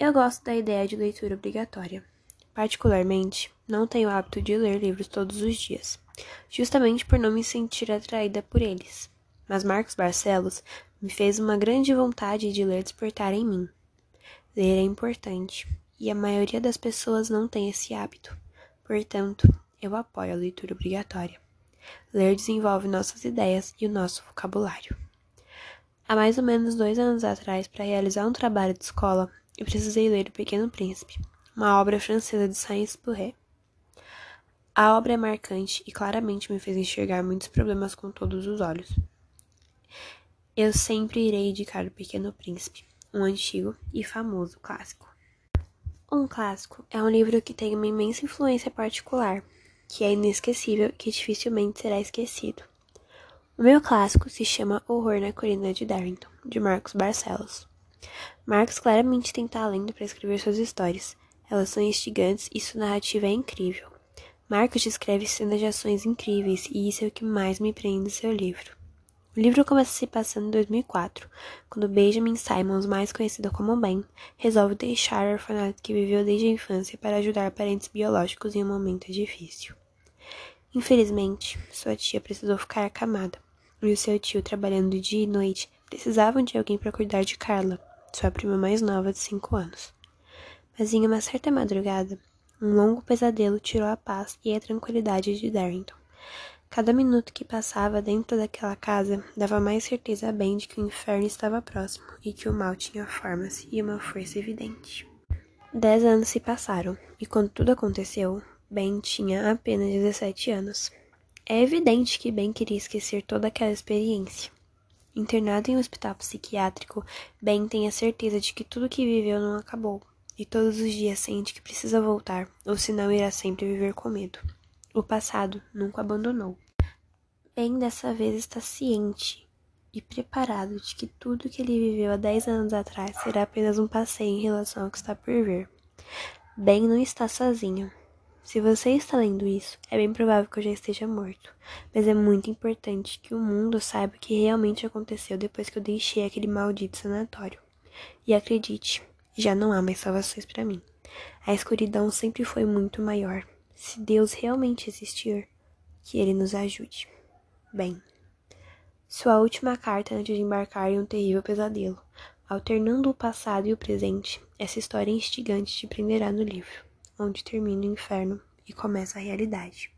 Eu gosto da ideia de leitura obrigatória. Particularmente, não tenho o hábito de ler livros todos os dias, justamente por não me sentir atraída por eles. Mas Marcos Barcelos me fez uma grande vontade de ler despertar em mim. Ler é importante, e a maioria das pessoas não tem esse hábito. Portanto, eu apoio a leitura obrigatória. Ler desenvolve nossas ideias e o nosso vocabulário. Há mais ou menos dois anos atrás, para realizar um trabalho de escola, eu precisei ler O Pequeno Príncipe, uma obra francesa de Saint-Exupéry. A obra é marcante e claramente me fez enxergar muitos problemas com todos os olhos. Eu sempre irei indicar O Pequeno Príncipe, um antigo e famoso clássico. Um clássico é um livro que tem uma imensa influência particular, que é inesquecível e que dificilmente será esquecido. O meu clássico se chama Horror na Colina de Darrington, de Marcos Barcelos. Marcos claramente tem talento para escrever suas histórias. Elas são instigantes e sua narrativa é incrível. Marcos descreve cenas de ações incríveis e isso é o que mais me prende em seu livro. O livro começa se passando em 2004, quando Benjamin Simons, mais conhecido como Ben, resolve deixar o orfanato que viveu desde a infância para ajudar parentes biológicos em um momento difícil. Infelizmente, sua tia precisou ficar acamada, e o seu tio, trabalhando dia e noite, precisavam de alguém para cuidar de Carla, sua prima mais nova de cinco anos. Mas em uma certa madrugada, um longo pesadelo tirou a paz e a tranquilidade de Darrington. Cada minuto que passava dentro daquela casa dava mais certeza a Ben de que o inferno estava próximo e que o mal tinha formas e uma força evidente. Dez anos se passaram, e quando tudo aconteceu, Ben tinha apenas 17 anos. É evidente que Ben queria esquecer toda aquela experiência. Internado em um hospital psiquiátrico, Ben tem a certeza de que tudo que viveu não acabou, e todos os dias sente que precisa voltar, ou senão irá sempre viver com medo. O passado nunca abandonou. Ben dessa vez está ciente e preparado de que tudo que ele viveu há 10 anos atrás será apenas um passeio em relação ao que está por vir. Ben não está sozinho. Se você está lendo isso, é bem provável que eu já esteja morto, mas é muito importante que o mundo saiba o que realmente aconteceu depois que eu deixei aquele maldito sanatório. E acredite, já não há mais salvações para mim. A escuridão sempre foi muito maior. Se Deus realmente existir, que Ele nos ajude. Bem, sua última carta antes de embarcar em um terrível pesadelo. Alternando o passado e o presente, essa história instigante te prenderá no livro onde termina o inferno e começa a realidade.